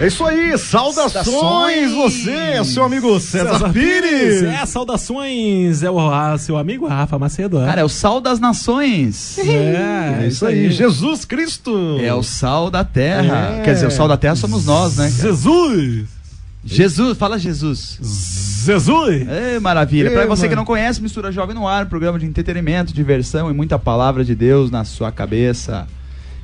É isso aí, saudações, saudações. você, seu amigo César, César Pires. Pires. É, saudações, é o a, seu amigo Rafa Macedo. É? Cara, é o sal das nações. É, é isso aí. aí, Jesus Cristo. É o sal da terra. É. Quer dizer, o sal da terra somos nós, né? Cara? Jesus. Jesus, fala Jesus. Jesus! É, maravilha. Para você que não conhece, Mistura Jovem no Ar, programa de entretenimento, diversão e muita palavra de Deus na sua cabeça.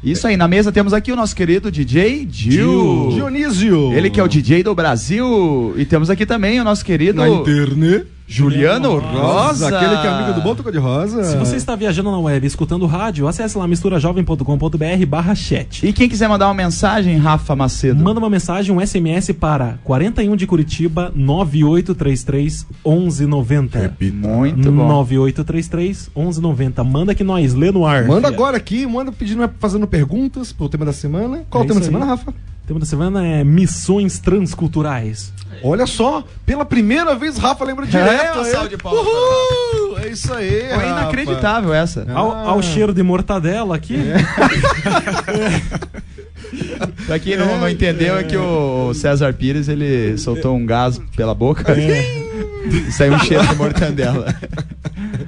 Isso aí, na mesa temos aqui o nosso querido DJ Gil. Dionísio. Ele que é o DJ do Brasil. E temos aqui também o nosso querido. Na internet. Juliano Rosa. Aquele que é amigo do Bom de Rosa. Se você está viajando na web escutando rádio, acesse lá misturajovem.com.br barra chat. E quem quiser mandar uma mensagem, Rafa Macedo? Manda uma mensagem, um SMS para 41 de Curitiba 9833 1190. Muito bom. 9833 1190. Manda que nós lê no ar. Manda agora aqui, manda pedindo, fazendo perguntas pro tema da semana. Qual é o tema da semana, Rafa? O tema da semana é missões transculturais. Olha só, pela primeira vez Rafa lembra direto. É, é. de palmas. Uhul, é isso aí. Foi Rafa. inacreditável essa. Ah. Ao, ao, cheiro de mortadela aqui. É. pra quem não, não entendeu, é que o César Pires ele soltou um gás pela boca. É. E saiu um cheiro de mortadela.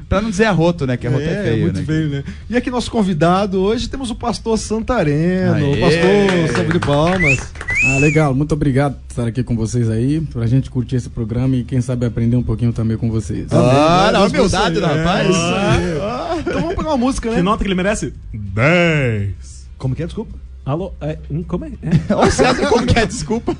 Pra não dizer arroto, né? Que arroto é, é feio, muito né? feio, né? E aqui nosso convidado hoje temos o pastor Santareno. Aê. O pastor Salve de Palmas. Ah, legal. Muito obrigado por estar aqui com vocês aí, pra gente curtir esse programa e quem sabe aprender um pouquinho também com vocês. Ah, na humildade do rapaz. Ah, então vamos pegar uma música, né? Que nota que ele merece? 10. Como que é? Desculpa. Alô? É, hum, como é? é. Ô, César, como que é? Desculpa.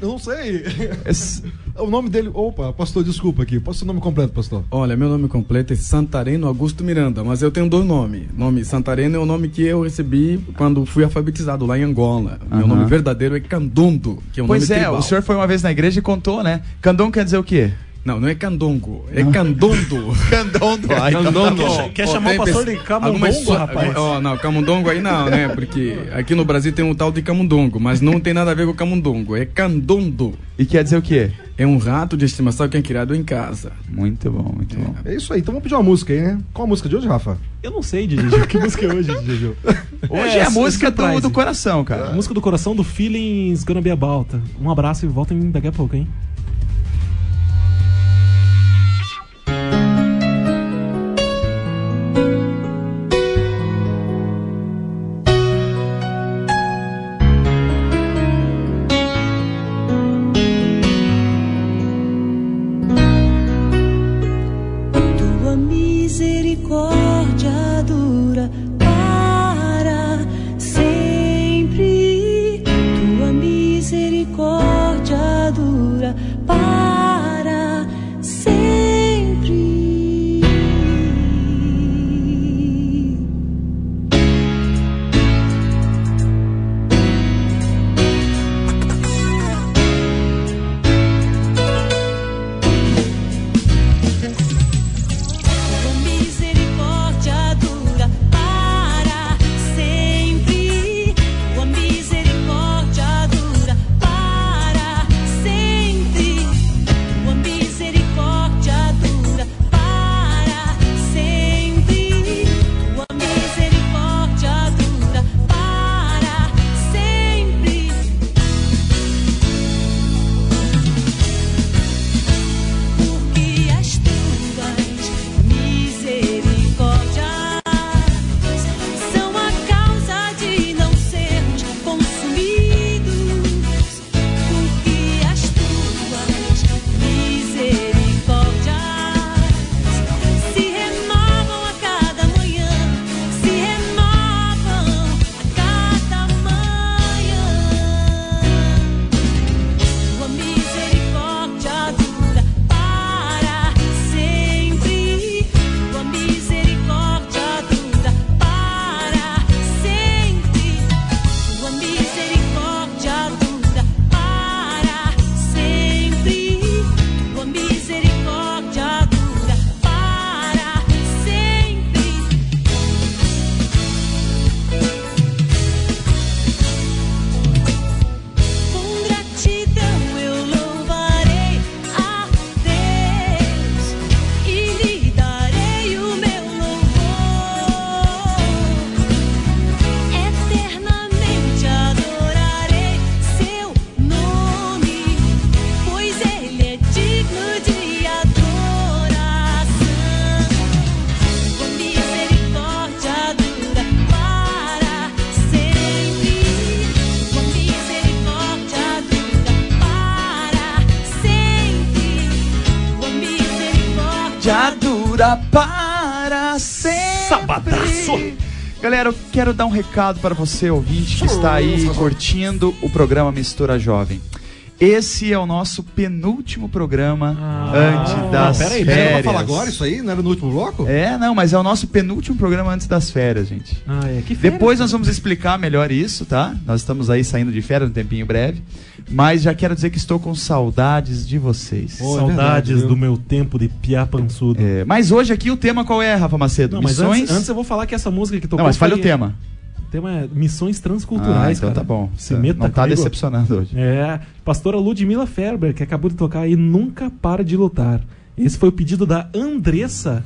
Eu não sei. Esse... O nome dele. Opa, pastor, desculpa aqui. Posso o nome completo, pastor? Olha, meu nome completo é Santareno Augusto Miranda, mas eu tenho dois nomes. Nome Santareno é o nome que eu recebi quando fui alfabetizado lá em Angola. Uhum. Meu nome verdadeiro é Candondo, que é um pois nome é, tribal. o senhor foi uma vez na igreja e contou, né? Candondo quer dizer o quê? Não, não é candongo, é candondo. candondo. Ai, candondo. Quer, quer chamar o pastor de camundongo, rapaz? Oh, não, camundongo aí não, né? Porque aqui no Brasil tem um tal de camundongo, mas não tem nada a ver com camundongo, é candondo. E quer dizer o quê? É um rato de estimação que é criado em casa. Muito bom, muito é. bom. É isso aí, então vamos pedir uma música aí, né? Qual a música de hoje, Rafa? Eu não sei, Didi. que música é hoje, Didi? Hoje é, é a música do, do, coração, cara. A música do coração do Feelings Gonna Be About. Um abraço e voltem daqui a pouco, hein? misericórdia dura quero dar um recado para você, ouvinte, que está aí curtindo o programa Mistura Jovem. Esse é o nosso penúltimo programa antes das peraí, Era pra férias. falar agora isso aí? Não era no último bloco? É, não, mas é o nosso penúltimo programa antes das férias, gente. Ah, é que férias, Depois nós vamos explicar melhor isso, tá? Nós estamos aí saindo de férias um tempinho breve. Mas já quero dizer que estou com saudades de vocês. É Saudades verdade, do meu tempo de piá pançudo. É, mas hoje aqui o tema qual é, Rafa Macedo? Não, mas Missões? antes, antes eu vou falar que essa música que tocou. Não, mas fale foi- o tema. Tema é Missões Ah, Transculturais, então cara. tá bom. Se meta Não tá comigo. decepcionando hoje. É, pastora Ludmila Ferber, que acabou de tocar aí Nunca Para de Lutar. Esse foi o pedido da Andressa.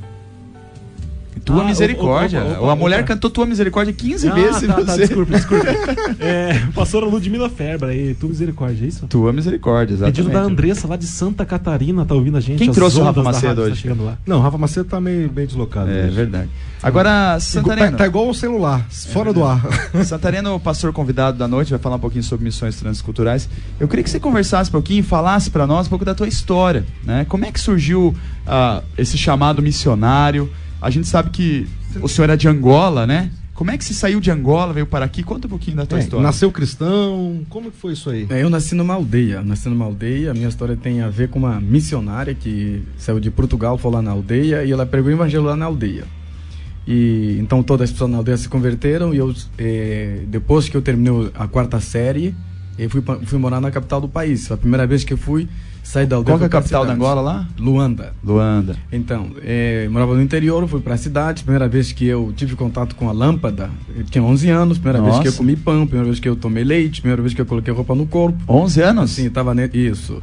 Tua Ah, misericórdia. opa, opa, a mulher cantou tua misericórdia 15 ah, vezes. tá, você... tá, desculpa, desculpa. é, pastora Ludmila Ferber aí, tu misericórdia, é isso? Tua misericórdia, exatamente. Pedido da Andressa lá de Santa Catarina, tá ouvindo a gente? Quem As trouxe o Rafa Macedo tá hoje? chegando lá. Não, Rafa Macedo tá meio bem deslocado. É hoje. verdade. Agora, Igual- Santareno. Tá, tá igual o celular, fora do ar. Santareno, o pastor convidado da noite, vai falar um pouquinho sobre missões transculturais. Eu queria que você conversasse um pouquinho, falasse para nós um pouco da tua história, né? Como é que surgiu ah, esse chamado missionário? A gente sabe que o senhor é de Angola, né? Como é que você saiu de Angola, veio para aqui? Conta um pouquinho da tua É, história. nasceu cristão, como que foi isso aí? É, eu nasci numa aldeia, nasci numa aldeia, a minha história tem a ver com uma missionária que saiu de Portugal, foi lá na aldeia e ela pregou o evangelho lá na aldeia. E então todas as pessoas na aldeia se converteram e eu eh, depois que eu terminei a quarta série, eu fui fui morar na capital do país. Foi a primeira vez que eu fui sair da aldeia. Qual é a capital da. Angola lá? Luanda. Luanda. Então, eu morava no interior, fui para a cidade. Primeira vez que eu tive contato com a lâmpada, eu tinha 11 anos. Primeira vez que eu Nossa. comi pão, primeira vez que eu tomei leite, primeira vez que eu coloquei roupa no corpo. 11 anos? Assim, tava ne... isso.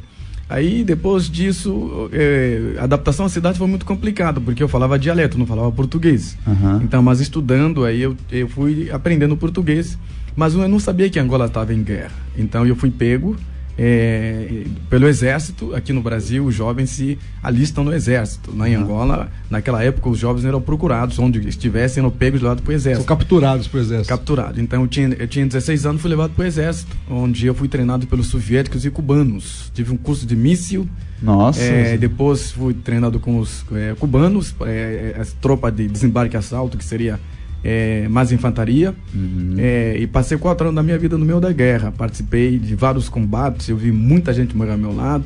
Aí depois disso, eh, a adaptação à cidade foi muito complicada, porque eu falava dialeto, não falava português. Aham. Então, mas estudando, aí eu, eu fui aprendendo português, mas eu não sabia que Angola estava em guerra. Então eu fui pego eh, pelo exército. Aqui no Brasil, os jovens se alistam no exército. Em Angola, naquela época, os jovens eram procurados, onde estivessem, eram pegos levado para o São exército capturados pro exército. capturado. Então eu tinha, eu tinha 16 anos, fui levado para o exército, onde eu fui treinado pelos soviéticos e cubanos. Tive um curso de míssil, Nossa. é, depois fui treinado com os é, cubanos, é, as tropas de desembarque e assalto, que seria é, mais infantaria. Uhum. É, e passei quatro anos da minha vida no meio da guerra. Participei de vários combates, eu vi muita gente morrer ao meu lado.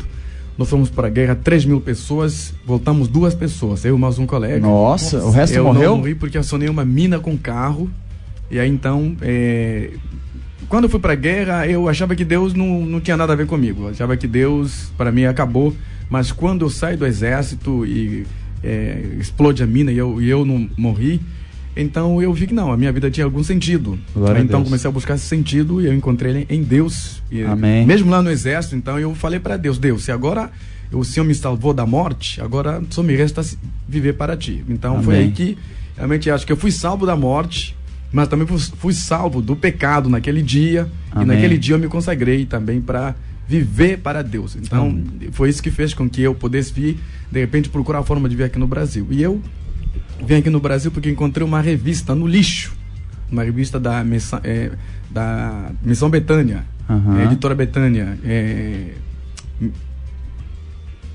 Nós fomos para a guerra, 3 mil pessoas, voltamos duas pessoas, eu e mais um colega. Nossa, o resto eu morreu? não morri porque acionei uma mina com carro. E aí então, é, quando eu fui pra guerra, eu achava que Deus não, não tinha nada a ver comigo. Eu achava que Deus, para mim, acabou. Mas quando eu saio do exército e é, explode a mina e eu, e eu não morri, então eu vi que não, a minha vida tinha algum sentido. Glória a então Deus. comecei a buscar esse sentido e eu encontrei ele em Deus. E, Amém. Mesmo lá no exército, então eu falei para Deus, Deus, se agora o Senhor me salvou da morte, agora só me resta viver para ti. Então foi Amém. aí que realmente acho que eu fui salvo da morte, mas também fui, salvo do pecado naquele dia. Amém. E naquele dia eu me consagrei também para viver para Deus. Então foi isso que fez com que eu pudesse vir, de repente, procurar a forma de vir aqui no Brasil. E eu vim aqui no Brasil porque encontrei uma revista no lixo. Uma revista da Missão, é, da Missão Betânia, Aham. é, editora Betânia. É,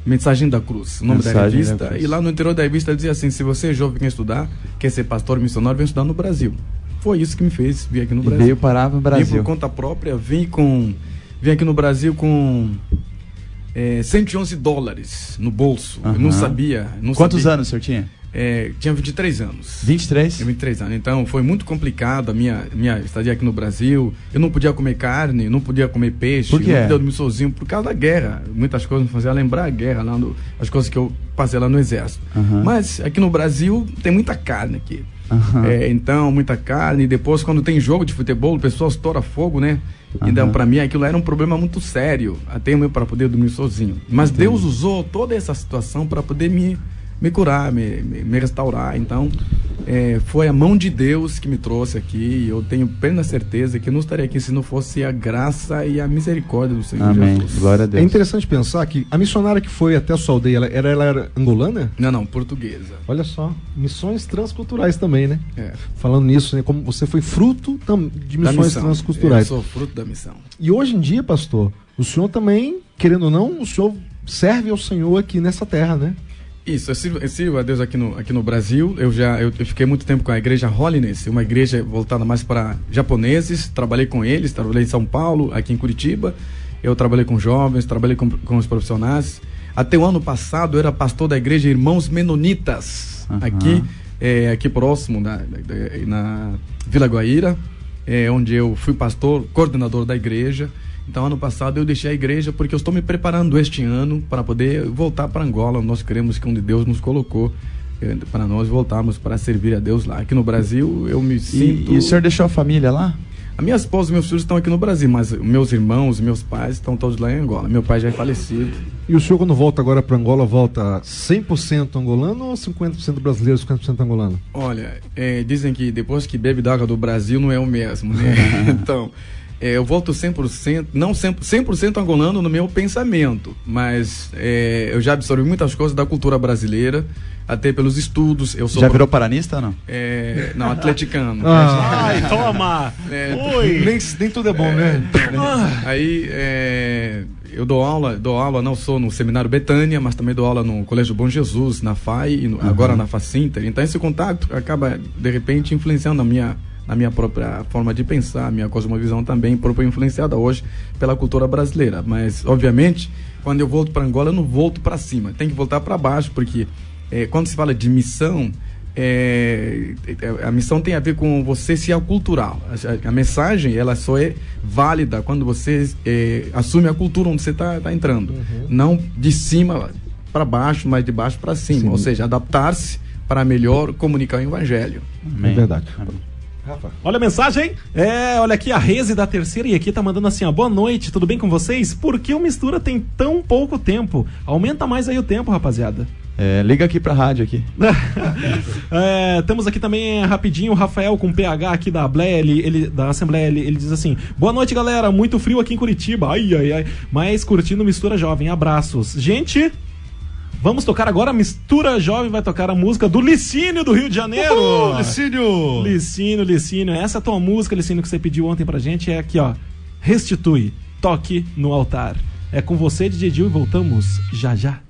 Mensagem da Cruz, o nome da Mensagem da revista. Cruz. e lá no interior da revista dizia assim: se você é jovem quer estudar, quer ser pastor missionário, vem estudar no Brasil. Foi isso que me fez vir aqui no E Brasil. veio parar no Vim Brasil. por conta própria, vim com. Vim aqui no Brasil com é, 111 dólares no bolso. Eu não sabia. Não Quantos sabia. anos o senhor tinha? É, tinha 23 anos. 23? Eu 23 anos. Então foi muito complicado a minha, minha estadia aqui no Brasil. Eu não podia comer carne, não podia comer peixe, Por quê? não podia dormir sozinho por causa da guerra. Muitas coisas me faziam lembrar a guerra lá no, as coisas que eu passei lá no exército. Aham. Mas aqui no Brasil tem muita carne aqui. Aham. É, então, muita carne. E depois, quando tem jogo de futebol, o pessoal estoura fogo, né? Então, Aham. pra mim, aquilo era um problema muito sério. Até mesmo para poder dormir sozinho. Mas Deus usou toda essa situação para poder me, me curar, me, me, me restaurar. Então, é, foi a mão de Deus que me trouxe aqui. E eu tenho plena certeza que eu não estaria aqui se não fosse a graça e a misericórdia do Senhor Amém. Jesus. Glória a Deus. É interessante pensar que a missionária que foi até a sua aldeia, ela era, ela era angolana? Não, não, portuguesa. Olha só, missões transculturais também, né? É. Falando nisso, né, como você foi fruto tam- de Da missões missão. transculturais. Eu sou fruto da missão. E hoje em dia, pastor, o senhor também, querendo ou não, o senhor serve ao Senhor aqui nessa terra, né? Isso, eu sirvo, eu sirvo a Deus aqui no, aqui no Brasil. Eu já eu, eu fiquei muito tempo com a igreja Holiness, uma igreja voltada mais para japoneses. Trabalhei com eles, trabalhei em São Paulo, aqui em Curitiba. Eu trabalhei com jovens, trabalhei com, com os profissionais. Até o ano passado eu era pastor da igreja Irmãos Menonitas, Aham. aqui, é, aqui próximo, na, na Vila Guaíra, é, onde eu fui pastor, coordenador da igreja. Então, ano passado eu deixei a igreja porque eu estou me preparando este ano para poder voltar para Angola. Nós queremos que onde Deus nos colocou eh, para nós voltarmos para servir a Deus lá. Aqui no Brasil eu me E, sinto. e o senhor deixou a família lá? A minha esposa e meus filhos estão aqui no Brasil, mas meus irmãos, meus pais estão todos lá em Angola. Meu pai já é falecido. E o senhor, quando volta agora para Angola, volta 100% angolano ou 50% brasileiro, 50% angolano? Olha, eh, dizem que depois que bebe da água do Brasil não é o mesmo, né? então, eu volto 100%, não 100%, 100 angolano no meu pensamento, mas eh, eu já absorvi muitas coisas da cultura brasileira, até pelos estudos. Eu sou Já virou paranista ou não? eh, não, atleticano. Ah. Ai, toma! É, Oi! Nem, nem tudo é bom, né? Aí é, eu dou aula, dou aula não só no Seminário Betânia, mas também dou aula no Colégio Bom Jesus, na FAI e no- agora na Facinter. Então esse contato acaba de repente influenciando a minha na minha própria forma de pensar, a minha cosmovisão também, própria influenciada hoje pela cultura brasileira. Mas obviamente, quando eu volto para Angola, eu não volto para cima, tem que voltar para baixo, porque é, quando se fala de missão, é, a missão tem a ver com você se acultural. A, a mensagem ela só é válida quando você é, assume a cultura onde você está entrando, não de cima para baixo, mas de baixo para cima. Sim. Ou seja, adaptar-se para melhor comunicar o evangelho. É verdade. Amém. Rafa. Olha a mensagem. É, olha aqui a Reze da terceira e aqui tá mandando assim, ó. Boa noite, tudo bem com vocês? Por que o Mistura tem tão pouco tempo? Aumenta mais aí o tempo, rapaziada. É, liga aqui pra rádio aqui. É, temos aqui também é, rapidinho o Rafael com PH aqui da Assembleia, ele, ele- da Assembleia, ele, ele diz assim: Boa noite, galera. Muito frio aqui em Curitiba. Ai, ai, ai. Mas curtindo Mistura Jovem. Abraços. Gente, vamos tocar agora. Mistura Jovem vai tocar a música do Licínio do Rio de Janeiro. Uhul, Licínio! Licínio, Licínio. Essa a tua música, Licínio, que você pediu ontem pra gente. É aqui, ó. Restitui. Toque no altar. É com você, DJ Gil, e voltamos já já.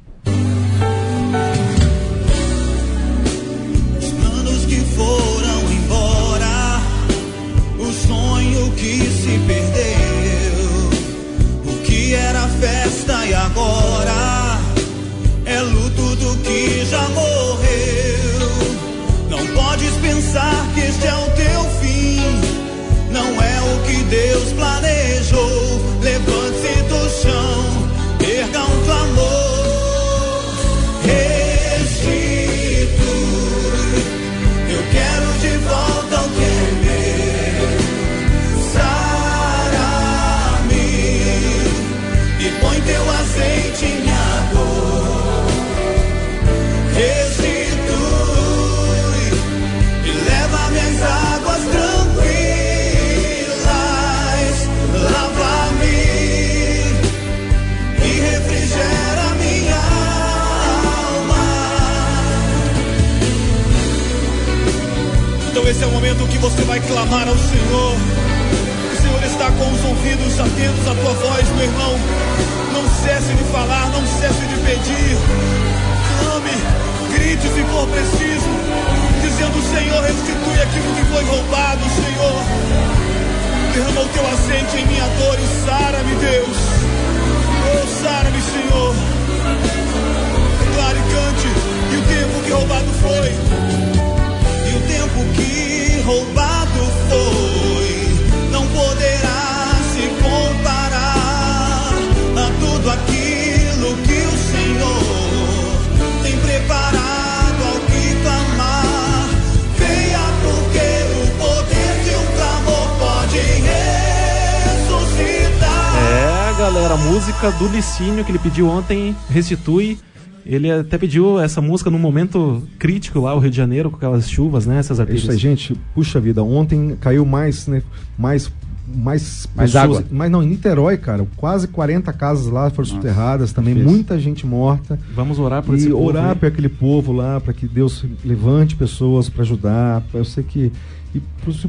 Música do Licínio que ele pediu ontem, Restitui. Ele até pediu essa música num momento crítico lá, o Rio de Janeiro, com aquelas chuvas, né, Cesar É isso aí, Pires? gente. Puxa vida, ontem caiu mais, né? Mais. Mais, Mais água. Mas não, em Niterói, cara, quase 40 casas lá foram soterradas também, difícil. muita gente morta. Vamos orar por e esse povo orar aí. para aquele povo lá, para que Deus levante pessoas para ajudar. pra- Eu sei que. E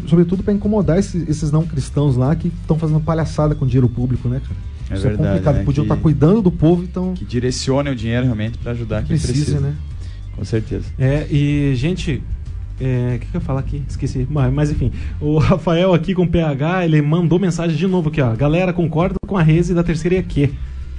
sobretudo para incomodar esses, esses não cristãos lá que estão fazendo palhaçada com dinheiro público, né, cara? É Isso verdade, é complicado. né? Podiam estar cuidando do povo, então Que direcione o dinheiro realmente pra ajudar quem precisa, precisa. né? com certeza. É, e, gente, é, o que, que eu ia falar aqui? Esqueci. Mas, mas, enfim, o Rafael aqui com PH, ele mandou mensagem de novo aqui, ó. Galera, concordo com a Reze da terceira EQ.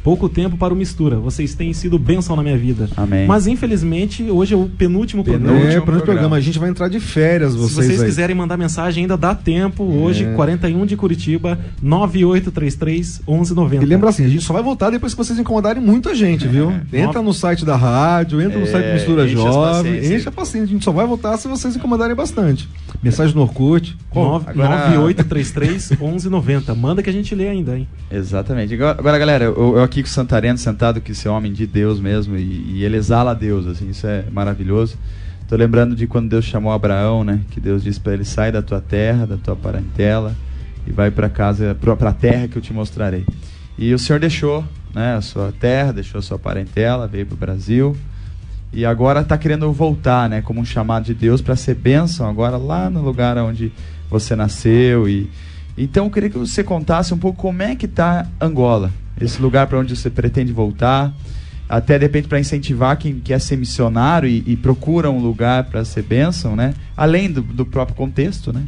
Pouco tempo para o mistura. Vocês têm sido bênção na minha vida. Amém. Mas infelizmente, hoje é o penúltimo, programa. É, Penúltimo programa. programa. A gente vai entrar de férias, Se vocês, vocês aí. quiserem mandar mensagem, ainda dá tempo. Hoje, É. 41 de Curitiba, 9833 1190. E lembra assim, a gente só vai voltar depois que vocês incomodarem muito a gente, viu? Entra no site da rádio, entra no É, site do Mistura enche Jovem, enche a paciência. A gente só vai voltar se vocês incomodarem bastante. Mensagem no Orkut. Nove- Agora- 9833 1190. Manda que a gente lê ainda, hein? Exatamente. Agora, agora, galera, eu, eu aqui com o Santareno sentado, que esse homem de Deus mesmo, e, e ele exala Deus, assim, isso é maravilhoso. Tô lembrando de quando Deus chamou Abraão, né? Que Deus disse para ele: sai da tua terra, da tua parentela e vai para casa, para a terra que eu te mostrarei. E o Senhor deixou, né? A sua terra, deixou a sua parentela, veio para o Brasil e agora está querendo voltar, né? Como um chamado de Deus para ser bênção agora lá no lugar onde você nasceu e então eu queria que você contasse um pouco como é que está Angola, esse lugar para onde você pretende voltar, até de repente para incentivar quem quer ser missionário e, e procura um lugar para ser bênção, né? Além do, do próprio contexto, né?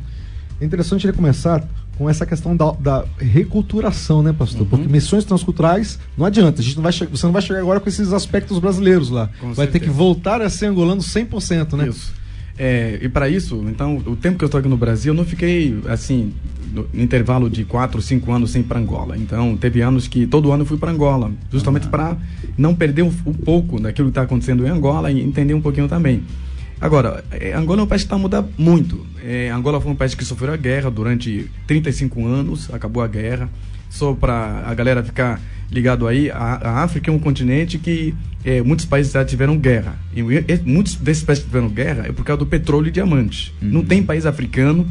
É interessante ele começar com essa questão da, da reculturação, né, Uhum. pastor? Porque missões transculturais não adianta. A gente não vai você não vai chegar agora com esses aspectos brasileiros lá. Com vai ter certeza. que voltar a ser angolano 100%, né? Isso. É, e para isso, então, o tempo que eu estou aqui no Brasil, eu não fiquei, assim, no, no intervalo de 4, 5 anos sem ir para Angola. Então, teve anos que todo ano eu fui para Angola, justamente para não perder um, um pouco daquilo que está acontecendo em Angola e entender um pouquinho também. Agora, é, Angola é um país que está mudando muito. É, Angola foi um país que sofreu a guerra durante 35 anos, acabou a guerra. Só para a galera ficar ligado aí, a, a África é um continente que é, muitos países já tiveram guerra. E, e- muitos desses países que tiveram guerra é por causa do petróleo e diamante. Não tem país africano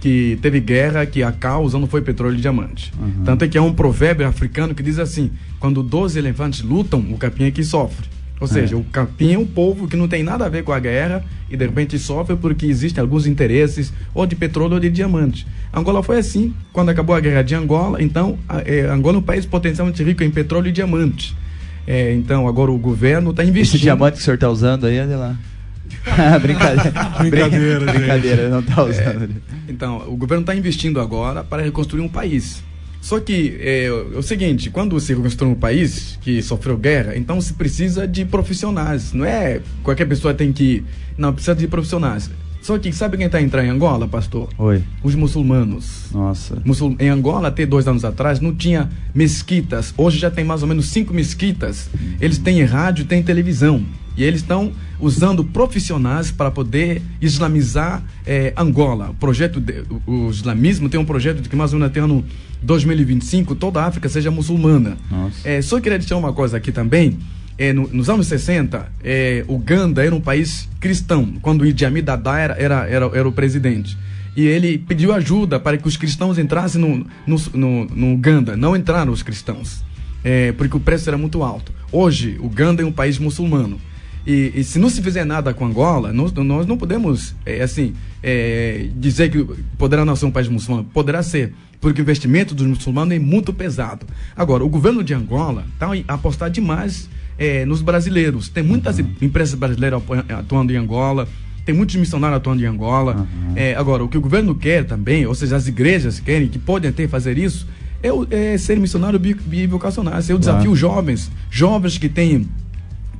que teve guerra que a causa não foi petróleo e diamante. Tanto é que é um provérbio africano que diz assim: quando 12 elefantes lutam, o capim é que sofre. Ou seja, o capim é um povo que não tem nada a ver com a guerra e de repente sofre porque existem alguns interesses ou de petróleo ou de diamante. Angola foi assim, quando acabou a guerra de Angola, então a- é, Angola é um país potencialmente rico em petróleo e diamante. É, então agora o governo está investindo. Esse diamante que o senhor está usando aí, olha lá. brincadeira. Brincadeira. Brincadeira, não está usando. Então, o governo está investindo agora para reconstruir um país. Só que é, é o seguinte, quando se reconstrói um país que sofreu guerra, então se precisa de profissionais. Não é qualquer pessoa tem que. Não, precisa de profissionais. Só que sabe quem está entrando em Angola, pastor? Oi. Os muçulmanos. Nossa. Muçul- Em Angola, até dois anos atrás, não tinha mesquitas. Hoje já tem mais ou menos cinco mesquitas. Eles têm rádio, têm televisão. E eles estão usando profissionais para poder islamizar eh, Angola. O projeto, de- o, o islamismo tem um projeto de que mais ou menos até ano 2025 toda a África seja muçulmana. Nossa. É, só queria deixar uma coisa aqui também. É, no- nos anos 60, é, Uganda era um país cristão, quando Idi Amin Dada era, era, era, era o presidente. E ele pediu ajuda para que os cristãos entrassem no, no, no, no Uganda. Não entraram os cristãos, é, porque o preço era muito alto. Hoje, Uganda é um país muçulmano. E, e se não se fizer nada com Angola, nós, nós não podemos, é, assim, é, dizer que poderá não ser um país muçulmano. Poderá ser, porque o investimento dos muçulmanos é muito pesado. Agora, o governo de Angola está apostar demais é, nos brasileiros. Tem muitas empresas brasileiras apo- atuando em Angola, tem muitos missionários atuando em Angola. É, agora, o que o governo quer também, ou seja, as igrejas querem, que podem até fazer isso, é, o- é ser missionário bi- bivocacional. Eu desafio os jovens, jovens que têm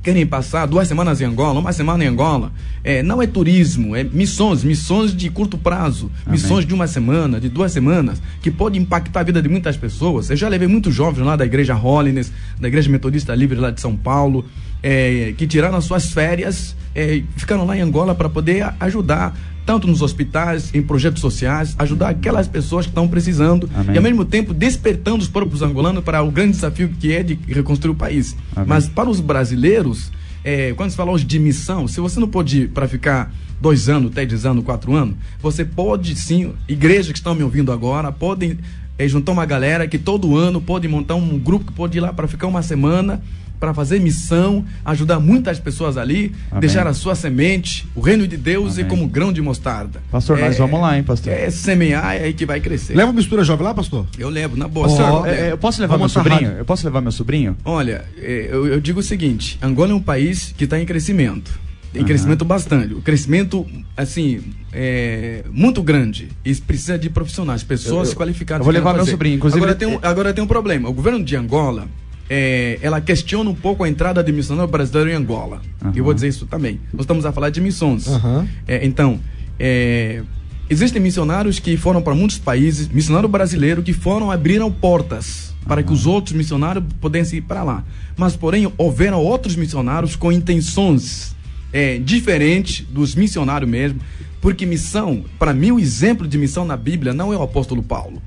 querem passar duas semanas em Angola, uma semana em Angola, é, não é turismo, é missões, missões de curto prazo, missões de uma semana, de duas semanas, que pode impactar a vida de muitas pessoas. Eu já levei muitos jovens lá da igreja Holiness, da igreja metodista livre lá de São Paulo, é, que tiraram as suas férias, é, ficaram lá em Angola para poder ajudar tanto nos hospitais, em projetos sociais, ajudar aquelas pessoas que estão precisando Amém. e ao mesmo tempo despertando os próprios angolanos para o grande desafio que é de reconstruir o país. Amém. Mas para os brasileiros, é, quando se fala hoje de missão, se você não pode ir para ficar dois anos, três anos, quatro anos, você pode sim, igrejas que estão me ouvindo agora, podem é, juntar uma galera que todo ano pode montar um grupo que pode ir lá para ficar uma semana para fazer missão, ajudar muitas pessoas ali, Amém. deixar a sua semente, o reino de Deus Amém. é como grão de mostarda. Pastor, nós É- vamos lá, hein, pastor? É semear é aí que vai crescer. Leva mistura jovem lá, pastor? Eu levo, na boa. Pastor, é, levo. eu posso levar meu Vamos sobrinho? rádio. Eu posso levar meu sobrinho? Olha, é, eu, eu digo o seguinte: Angola é um país que está em crescimento. Tem crescimento bastante. O crescimento, assim, é muito grande. E precisa de profissionais, pessoas Eu- eu- qualificadas. eu vou levar meu sobrinho, inclusive Agora ele- tem, um, agora tem um problema. O governo de Angola, é, ela questiona um pouco a entrada de missionário brasileiro em Angola. Aham. Eu vou dizer isso também. Nós estamos a falar de missões. Aham. É, então, é, existem missionários que foram para muitos países, missionário brasileiro que foram abriram portas para que os outros missionários pudessem ir para lá. Mas, porém, houveram outros missionários com intenções é, diferentes dos missionários mesmo, porque missão, para mim, o exemplo de missão na Bíblia não é o apóstolo Paulo.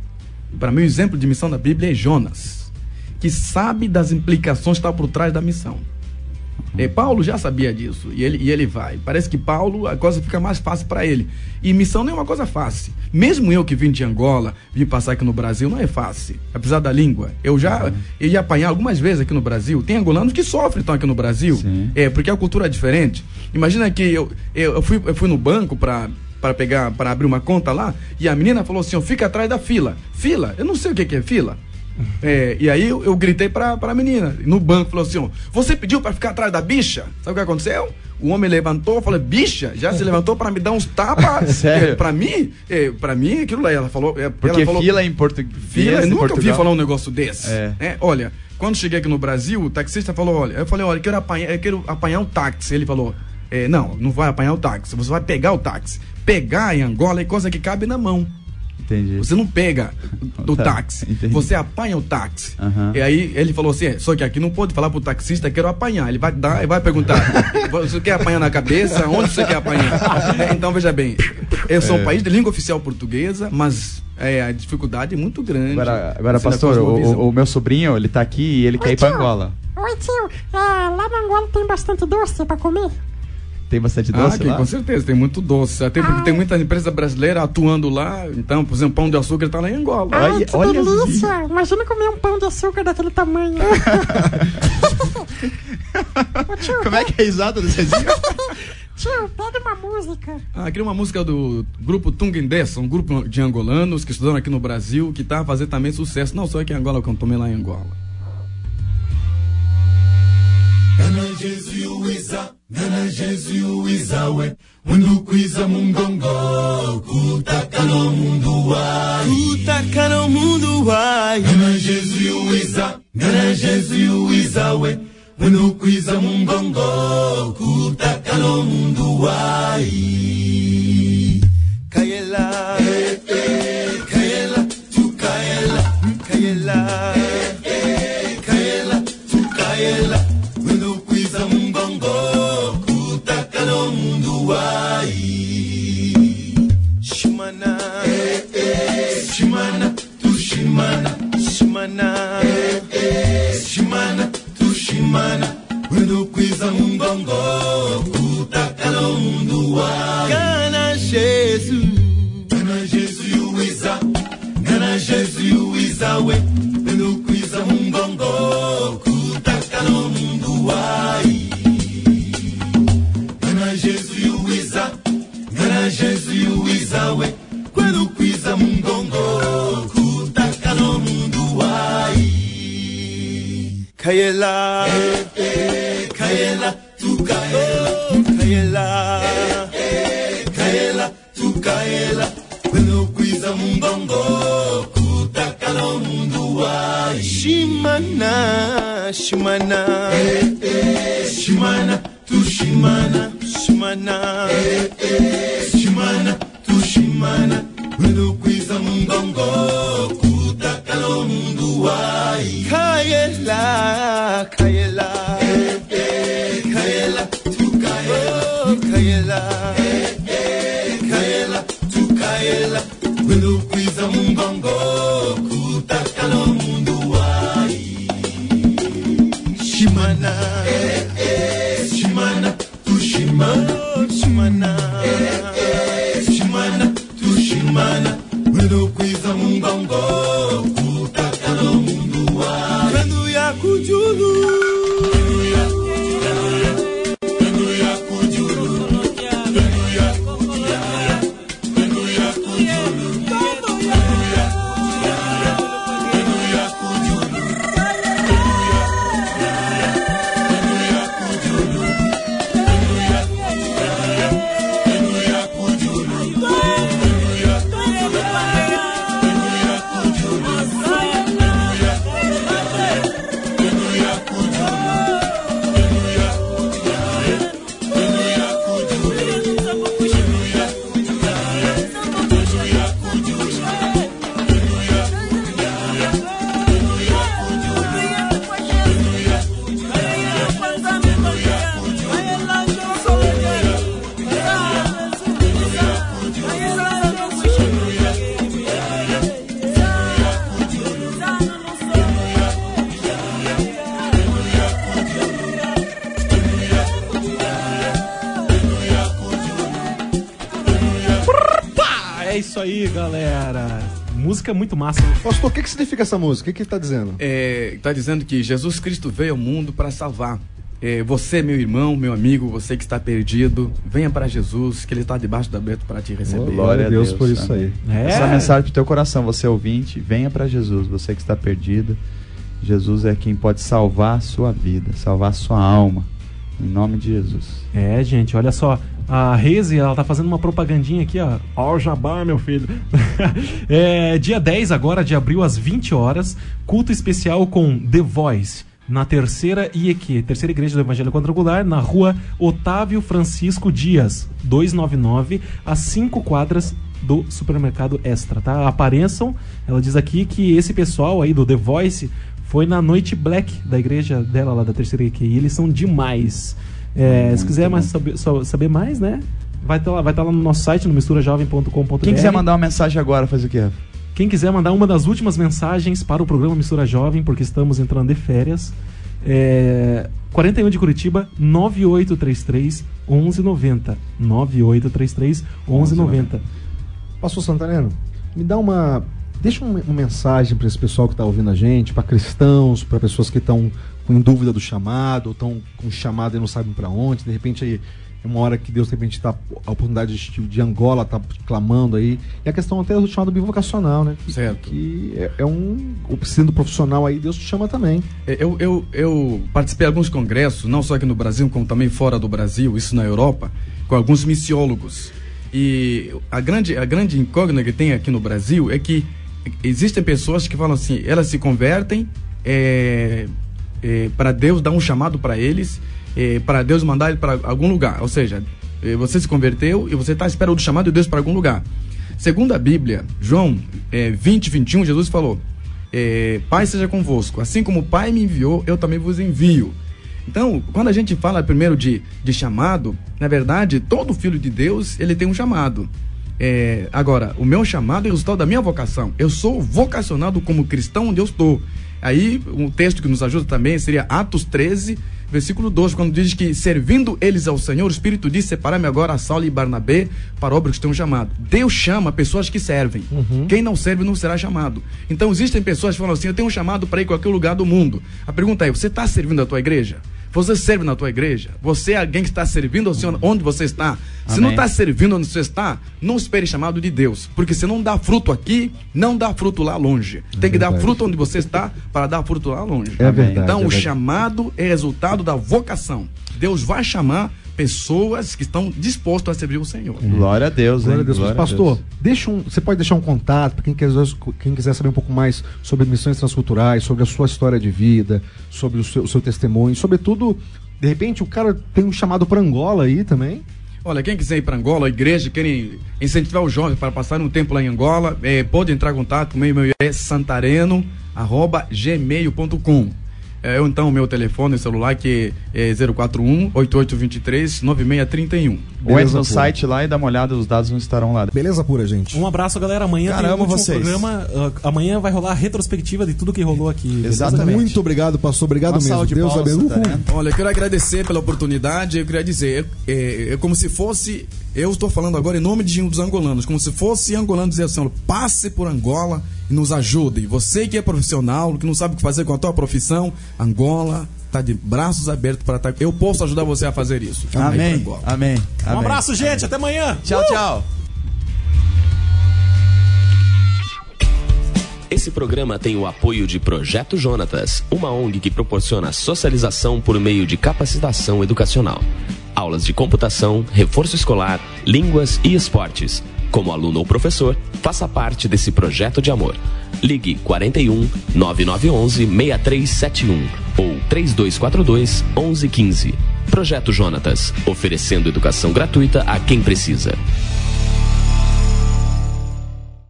Para mim, o exemplo de missão na Bíblia é Jonas, que sabe das implicações que estão por trás da missão. É, Paulo já sabia disso e ele, e ele vai. Parece que Paulo, a coisa fica mais fácil para ele. E missão não é uma coisa fácil. Mesmo eu que vim de Angola, vim passar aqui no Brasil, não é fácil. Apesar da língua. Eu já eu ia apanhar algumas vezes aqui no Brasil. Tem angolanos que sofrem então aqui no Brasil. Sim. É, porque a cultura é diferente. Imagina que eu, eu, eu fui, eu fui no banco para para pegar para abrir uma conta lá e a menina falou assim: ó, fica atrás da fila. Fila? Eu não sei o que, que é fila. É, e aí eu, eu gritei pra, pra menina no banco, falou assim: ó, você pediu pra ficar atrás da bicha? Sabe o que aconteceu? O homem levantou, falou, bicha, já se levantou pra me dar uns tapas. Sério? É, pra mim, é, pra mim, aquilo lá, ela falou. é, Porque ela falou, fila em português. Fila, eu nunca ouvi falar um negócio desse. É. né? Olha, quando cheguei aqui no Brasil, o taxista falou, olha, eu falei, olha, eu quero apanhar, eu quero apanhar um táxi. Ele falou, é, não, não vai apanhar o táxi, você vai pegar o táxi. Pegar em Angola é coisa que cabe na mão. Entendi. Você não pega o Tá, táxi, entendi. você apanha o táxi. Aham. E aí ele falou assim: é, só que aqui não pode falar pro taxista, quero apanhar. Ele vai dar, ele vai perguntar: você quer apanhar na cabeça? Onde você quer apanhar? É, então veja bem, eu sou um país de língua oficial portuguesa, mas é, a dificuldade é muito grande. Agora, agora pastor, o, o- meu sobrinho, ele tá aqui e ele quer ir pra tio. Angola. Oi, tio. É, lá na Angola tem bastante doce pra comer? Tem bastante Ah, doce aqui, lá? com certeza, tem muito doce. Até porque Ah. tem muita empresa brasileira atuando lá. Então, por exemplo, pão de açúcar tá lá em Angola. Ai, Olha- que olha delícia. Imagina comer um pão de açúcar daquele tamanho. Tio, Como é que é a risada do tio, pega uma música. Ah, queria uma música do grupo Tungendessa, um grupo de angolanos que estudaram aqui no Brasil, que tá a fazer também sucesso, não só aqui em Angola, como também lá em Angola. Jésus wiza nana Jésus wiza we. Mundu kwiza mungongo kutaka no mundu wai kutaka mundu wai nana Jésus wiza nana Jésus wiza we. Mundu kwiza mungongo kutaka no mundu wai kayela. Hey, hey. Shimana. Hey, hey, Shimana, tu Shimana. Rundukuiza mungongo, kutakala mundu wa. Kana Jesus, Kana Jesu yuiza. Kana Jesu yuiza we. Rundukuiza mungongo, kutakala mundu wa. Kana Jesu yuiza. Kana Jesu yuiza we. Quando quisa mungongo. Kayela, Kayela, tu Kayela, Kayela, Kayela, tu Kayela. Kwenokwiza mumbongo, kutakala omundu Shimana, Shimana, eh, eh, Shimana, tu Shimana, Shimana, eh, Shimana, tu Shimana. Kwenokwiza mumbongo, kutakala no mundu ai Kaiela, Kaiela Eh, eh, Kaiela, tu Kaiela Oh, Kaiela Eh, eh, Kaiela, tu Kaiela Wendo kuiza mumbango Kutaka Shimana. Eh, eh, Shimana, tu Shimana. Oh, Shimana. Eh, eh, Shimana, tu Shimana. Wendo kuiza mumbango Lulu. Aí, galera. Música muito massa. Pastor, o que, que significa essa música? O que, que ele tá dizendo? É, tá dizendo que Jesus Cristo veio ao mundo para salvar. É, você, meu irmão, meu amigo, você que está perdido, venha para Jesus, que Ele está debaixo do aberto para te receber. Glória a Deus por isso amém. aí. É. Essa mensagem pro teu coração, você ouvinte, venha para Jesus, você que está perdido. Jesus é quem pode salvar a sua vida, salvar a sua alma. Em nome de Jesus. É, gente, olha só. A Reze, ela tá fazendo uma propagandinha aqui, ó. Ó, o jabá, meu filho. é, dia 10 agora de abril, às 20 horas, culto especial com The Voice. Na terceira IEQ, terceira igreja do Evangelho Quadrangular, na rua Otávio Francisco Dias, 299, a 5 quadras do supermercado Extra, tá? Apareçam, ela diz aqui que esse pessoal aí do The Voice foi na noite black da igreja dela lá da terceira IEQ, e eles são demais. É, se quiser mais saber, saber mais, né? Vai estar lá, vai tá lá no nosso site, no misturajovem.com.br. Quem quiser mandar uma mensagem agora, faz o quê? Quem quiser mandar uma das últimas mensagens para o programa Mistura Jovem, porque estamos entrando de férias, é 41 de Curitiba, 9833 1190. 9833 1190. Pastor Santareno, me dá uma. Deixa uma, uma mensagem para esse pessoal que está ouvindo a gente, para cristãos, para pessoas que estão com dúvida do chamado, ou estão com chamado e não sabem para onde. De repente aí é uma hora que Deus de repente está a oportunidade de, de Angola tá clamando aí. E a questão até do chamado bivocacional, né? Que- Certo. Que é, é um. O sendo profissional aí, Deus te chama também. É, Eu, eu, eu participei de alguns congressos, não só aqui no Brasil, como também fora do Brasil, isso na Europa, com alguns missiólogos. E a grande, a grande incógnita que tem aqui no Brasil é que existem pessoas que falam assim, elas se convertem é, para Deus dar um chamado para eles, para Deus mandar ele para algum lugar. Ou seja, eh, você se converteu e você está à espera do chamado de Deus para algum lugar. Segundo a Bíblia, João é, 20, 21, Jesus falou: é, Pai seja convosco, assim como o Pai me enviou, eu também vos envio. Então, quando a gente fala primeiro de, de chamado, na verdade, todo filho de Deus ele tem um chamado. É, agora, o meu chamado é o resultado da minha vocação. Eu sou vocacionado como cristão onde eu estou. Aí, um texto que nos ajuda também seria Atos 13, versículo 12, quando diz que, servindo eles ao Senhor, o Espírito diz: Separai-me agora a Saulo e Barnabé para obras que estão chamado. Deus chama pessoas que servem. Quem não serve não será chamado. Então, existem pessoas que falam assim: Eu tenho um chamado para ir a qualquer lugar do mundo. A pergunta é: Você está servindo a tua igreja? Você serve na tua igreja? Você é alguém que está servindo ao Senhor onde você está? Se não Amém. está servindo onde você está, não espere chamado de Deus. Porque se não dá fruto aqui, não dá fruto lá longe. Tem que dar verdade. fruto onde você está para dar fruto lá longe. É verdade, Então, é o chamado é resultado da vocação. Deus vai chamar pessoas que estão dispostas a servir o Senhor. Glória a Deus, Glória hein? a Deus. Glória a Pastor, Deus. deixa um, você pode deixar um contato para quem quiser, quem quiser saber um pouco mais sobre missões transculturais, sobre a sua história de vida, sobre o seu, o seu testemunho, sobretudo, de repente o cara tem um chamado para Angola aí também. Olha, quem quiser ir para Angola, a igreja, querem incentivar os jovens para passar um tempo lá em Angola, eh, pode entrar em contato com o meu e-mail é santareno.gmail.com. É, então o meu telefone celular que é 041 8823 9631. Ou entra Beleza no pura. site lá e dá uma olhada, os dados não estarão lá. Beleza pura, gente. Um abraço, galera. Amanhã Caramba, tem o último vocês. programa. Ah, amanhã vai rolar a retrospectiva de tudo que rolou aqui. beleza? Exatamente. Muito obrigado, pastor. Obrigado Uma mesmo. de Deus abençoe. Santareno. Olha, eu quero agradecer pela oportunidade. Eu queria dizer, é, é como se fosse. Eu estou falando agora em nome de um dos angolanos, como se fosse angolano dizer assim: passe por Angola e nos ajude. Você que é profissional, que não sabe o que fazer com a tua profissão, Angola está de braços abertos para estar. Eu posso ajudar você a fazer isso. Amém. Angola. Amém. Um Amém. abraço, gente. Até amanhã. Tchau, tchau. Esse programa tem o apoio de Projeto Jonatas, uma ONG que proporciona socialização por meio de capacitação educacional. Aulas de computação, reforço escolar, línguas e esportes. Como aluno ou professor, faça parte desse projeto de amor. Ligue 41 9911 6371 ou 3242 1115. Projeto Jonatas, oferecendo educação gratuita a quem precisa.